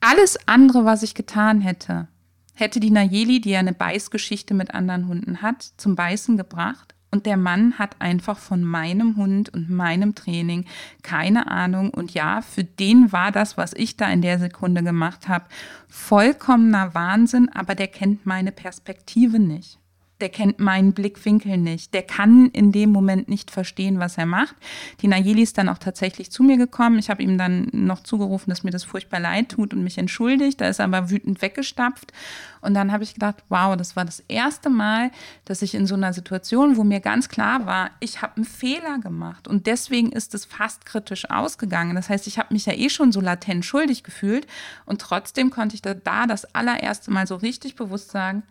alles andere, was ich getan hätte, hätte die Nayeli, die ja eine Beißgeschichte mit anderen Hunden hat, zum Beißen gebracht. Und der Mann hat einfach von meinem Hund und meinem Training keine Ahnung. Und ja, für den war das, was ich da in der Sekunde gemacht habe, vollkommener Wahnsinn, aber der kennt meine Perspektive nicht der kennt meinen Blickwinkel nicht, der kann in dem Moment nicht verstehen, was er macht. Die Nayeli ist dann auch tatsächlich zu mir gekommen. Ich habe ihm dann noch zugerufen, dass mir das furchtbar leid tut und mich entschuldigt. Da ist er aber wütend weggestapft. Und dann habe ich gedacht, wow, das war das erste Mal, dass ich in so einer Situation, wo mir ganz klar war, ich habe einen Fehler gemacht und deswegen ist es fast kritisch ausgegangen. Das heißt, ich habe mich ja eh schon so latent schuldig gefühlt und trotzdem konnte ich da, da das allererste Mal so richtig bewusst sagen,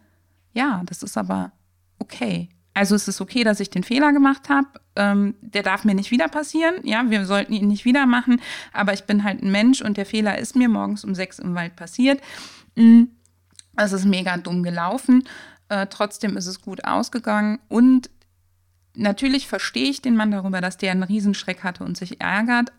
ja, das ist aber okay. Also es ist okay, dass ich den Fehler gemacht habe. Ähm, der darf mir nicht wieder passieren. Ja, wir sollten ihn nicht wieder machen. Aber ich bin halt ein Mensch und der Fehler ist mir morgens um sechs im Wald passiert. Es ist mega dumm gelaufen. Äh, trotzdem ist es gut ausgegangen. Und natürlich verstehe ich den Mann darüber, dass der einen Riesenschreck hatte und sich ärgert.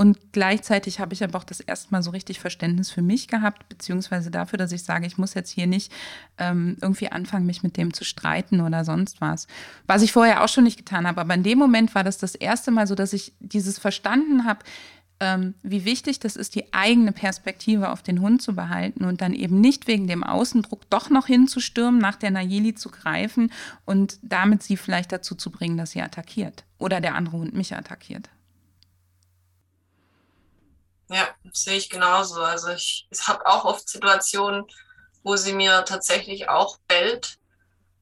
Und gleichzeitig habe ich aber auch das erste Mal so richtig Verständnis für mich gehabt, beziehungsweise dafür, dass ich sage, ich muss jetzt hier nicht ähm, irgendwie anfangen, mich mit dem zu streiten oder sonst was. Was ich vorher auch schon nicht getan habe. Aber in dem Moment war das das erste Mal so, dass ich dieses verstanden habe, ähm, wie wichtig das ist, die eigene Perspektive auf den Hund zu behalten und dann eben nicht wegen dem Außendruck doch noch hinzustürmen, nach der Nayeli zu greifen und damit sie vielleicht dazu zu bringen, dass sie attackiert oder der andere Hund mich attackiert. Ja, sehe ich genauso. Also ich, ich habe auch oft Situationen, wo sie mir tatsächlich auch bellt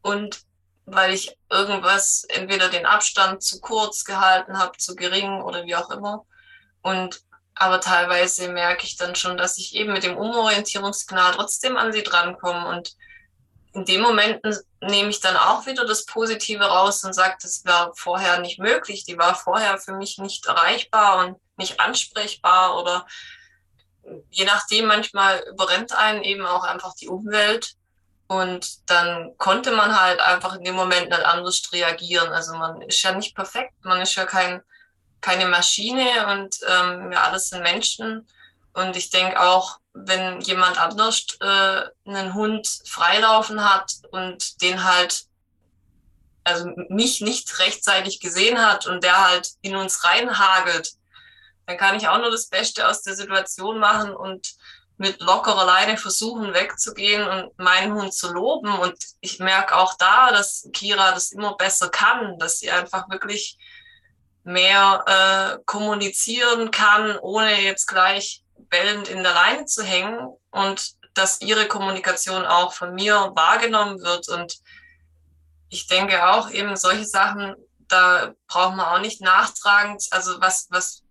und weil ich irgendwas, entweder den Abstand zu kurz gehalten habe, zu gering oder wie auch immer. Und aber teilweise merke ich dann schon, dass ich eben mit dem Umorientierungssignal trotzdem an sie drankomme. Und in dem Moment nehme ich dann auch wieder das Positive raus und sage, das war vorher nicht möglich. Die war vorher für mich nicht erreichbar und nicht ansprechbar oder je nachdem, manchmal überrennt einen eben auch einfach die Umwelt. Und dann konnte man halt einfach in dem Moment nicht anders reagieren. Also man ist ja nicht perfekt, man ist ja kein, keine Maschine und ähm, wir alles sind Menschen. Und ich denke auch, wenn jemand anders äh, einen Hund freilaufen hat und den halt also mich nicht rechtzeitig gesehen hat und der halt in uns reinhagelt, dann kann ich auch nur das Beste aus der Situation machen und mit lockerer Leine versuchen wegzugehen und meinen Hund zu loben. Und ich merke auch da, dass Kira das immer besser kann, dass sie einfach wirklich mehr äh, kommunizieren kann, ohne jetzt gleich bellend in der Leine zu hängen und dass ihre Kommunikation auch von mir wahrgenommen wird. Und ich denke auch eben solche Sachen, da braucht man auch nicht nachtragend, also was, was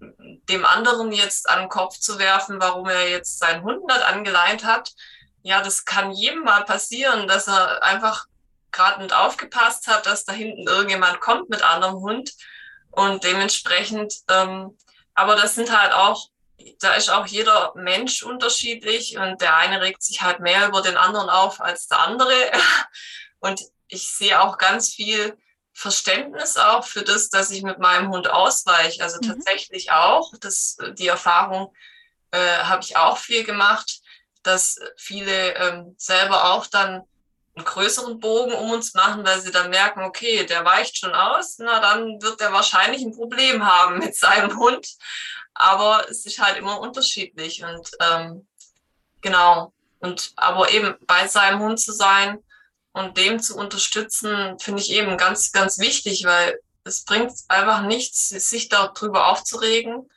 dem anderen jetzt an den Kopf zu werfen, warum er jetzt Hund nicht angeleint hat. Ja, das kann jedem mal passieren, dass er einfach gerade nicht aufgepasst hat, dass da hinten irgendjemand kommt mit anderem Hund und dementsprechend, ähm, aber das sind halt auch, da ist auch jeder Mensch unterschiedlich und der eine regt sich halt mehr über den anderen auf als der andere. Und ich sehe auch ganz viel Verständnis auch für das, dass ich mit meinem Hund ausweiche. Also mhm. tatsächlich auch, das, die Erfahrung äh, habe ich auch viel gemacht, dass viele ähm, selber auch dann einen größeren Bogen um uns machen, weil sie dann merken, okay, der weicht schon aus, na dann wird er wahrscheinlich ein Problem haben mit seinem Hund. Aber es ist halt immer unterschiedlich und ähm, genau. Und aber eben bei seinem Hund zu sein und dem zu unterstützen, finde ich eben ganz, ganz wichtig, weil es bringt einfach nichts, sich darüber aufzuregen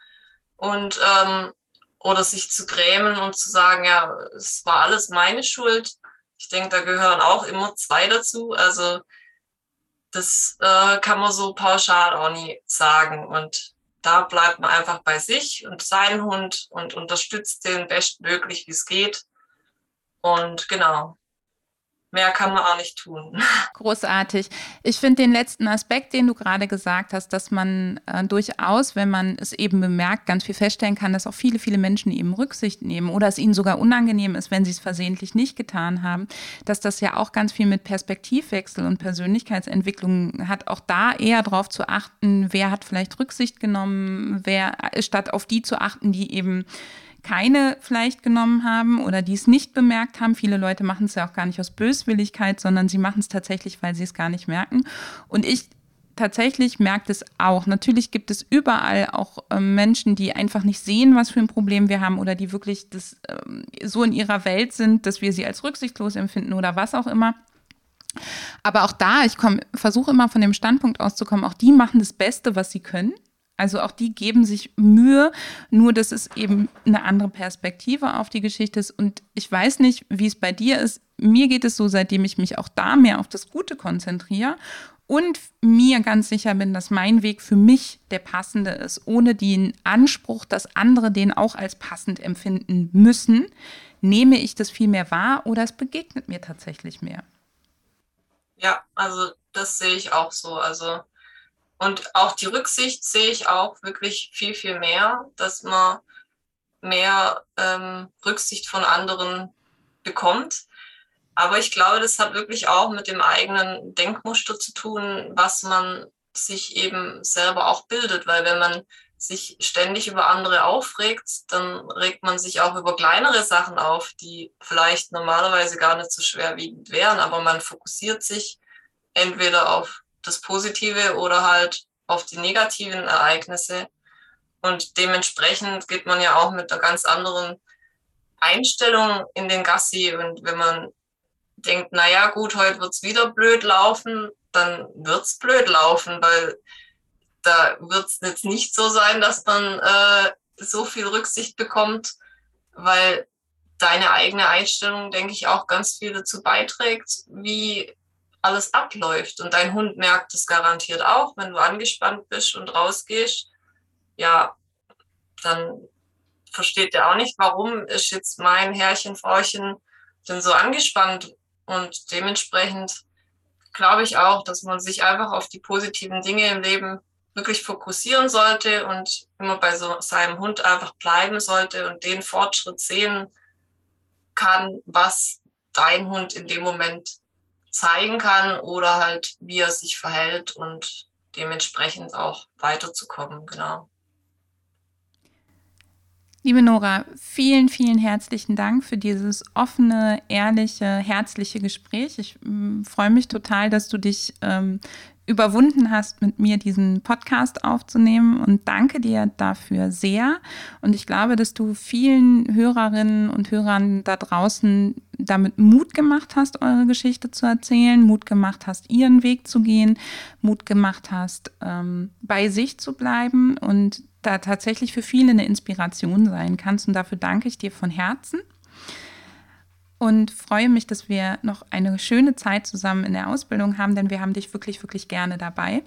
und ähm, oder sich zu grämen und zu sagen, ja, es war alles meine Schuld ich denke, da gehören auch immer zwei dazu. Also das äh, kann man so pauschal auch nie sagen. Und da bleibt man einfach bei sich und seinen Hund und unterstützt den bestmöglich, wie es geht. Und genau, mehr kann man auch nicht tun. Großartig. Ich finde den letzten Aspekt, den du gerade gesagt hast, dass man äh, durchaus, wenn man es eben bemerkt, ganz viel feststellen kann, dass auch viele, viele Menschen eben Rücksicht nehmen oder es ihnen sogar unangenehm ist, wenn sie es versehentlich nicht getan haben, dass das ja auch ganz viel mit Perspektivwechsel und Persönlichkeitsentwicklung hat, auch da eher darauf zu achten, wer hat vielleicht Rücksicht genommen, wer, statt auf die zu achten, die eben keine vielleicht genommen haben oder die es nicht bemerkt haben. Viele Leute machen es ja auch gar nicht aus Böswilligkeit, sondern sie machen es tatsächlich, weil sie es gar nicht merken. Und ich tatsächlich merke es auch. Natürlich gibt es überall auch äh, Menschen, die einfach nicht sehen, was für ein Problem wir haben oder die wirklich das, ähm, so in ihrer Welt sind, dass wir sie als rücksichtslos empfinden oder was auch immer. Aber auch da, ich versuche immer von dem Standpunkt auszukommen, auch die machen das Beste, was sie können. Also auch die geben sich Mühe, nur dass es eben eine andere Perspektive auf die Geschichte ist. Und ich weiß nicht, wie es bei dir ist. Mir geht es so, seitdem ich mich auch da mehr auf das Gute konzentriere und mir ganz sicher bin, dass mein Weg für mich der passende ist, ohne den Anspruch, dass andere den auch als passend empfinden müssen, nehme ich das viel mehr wahr oder es begegnet mir tatsächlich mehr. Ja, also das sehe ich auch so. Also und auch die Rücksicht sehe ich auch wirklich viel, viel mehr, dass man mehr ähm, Rücksicht von anderen bekommt. Aber ich glaube, das hat wirklich auch mit dem eigenen Denkmuster zu tun, was man sich eben selber auch bildet. Weil wenn man sich ständig über andere aufregt, dann regt man sich auch über kleinere Sachen auf, die vielleicht normalerweise gar nicht so schwerwiegend wären. Aber man fokussiert sich entweder auf das Positive oder halt auf die negativen Ereignisse. Und dementsprechend geht man ja auch mit einer ganz anderen Einstellung in den Gassi. Und wenn man denkt, naja, gut, heute wird es wieder blöd laufen, dann wird es blöd laufen, weil da wird es jetzt nicht so sein, dass man äh, so viel Rücksicht bekommt, weil deine eigene Einstellung, denke ich, auch ganz viel dazu beiträgt, wie alles abläuft. Und dein Hund merkt es garantiert auch, wenn du angespannt bist und rausgehst. Ja, dann versteht er auch nicht, warum ist jetzt mein Herrchen, Frauchen denn so angespannt. Und dementsprechend glaube ich auch, dass man sich einfach auf die positiven Dinge im Leben wirklich fokussieren sollte und immer bei so seinem Hund einfach bleiben sollte und den Fortschritt sehen kann, was dein Hund in dem Moment zeigen kann oder halt, wie er sich verhält und dementsprechend auch weiterzukommen, genau. Liebe Nora, vielen, vielen herzlichen Dank für dieses offene, ehrliche, herzliche Gespräch. Ich äh, freue mich total, dass du dich ähm, überwunden hast, mit mir diesen Podcast aufzunehmen und danke dir dafür sehr. Und ich glaube, dass du vielen Hörerinnen und Hörern da draußen damit Mut gemacht hast, eure Geschichte zu erzählen, Mut gemacht hast, ihren Weg zu gehen, Mut gemacht hast, ähm, bei sich zu bleiben und da tatsächlich für viele eine Inspiration sein kannst. Und dafür danke ich dir von Herzen und freue mich, dass wir noch eine schöne Zeit zusammen in der Ausbildung haben, denn wir haben dich wirklich, wirklich gerne dabei.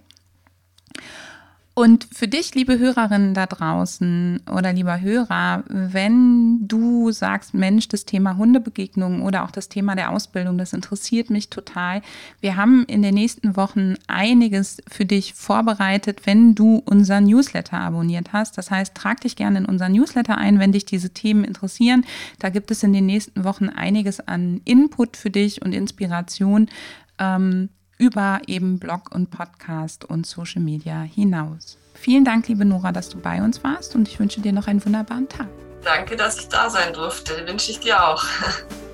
Und für dich, liebe Hörerinnen da draußen oder lieber Hörer, wenn du sagst, Mensch, das Thema Hundebegegnungen oder auch das Thema der Ausbildung, das interessiert mich total. Wir haben in den nächsten Wochen einiges für dich vorbereitet, wenn du unseren Newsletter abonniert hast. Das heißt, trag dich gerne in unseren Newsletter ein, wenn dich diese Themen interessieren. Da gibt es in den nächsten Wochen einiges an Input für dich und Inspiration. Ähm, über eben Blog und Podcast und Social Media hinaus. Vielen Dank, liebe Nora, dass du bei uns warst und ich wünsche dir noch einen wunderbaren Tag. Danke, dass ich da sein durfte. Wünsche ich dir auch.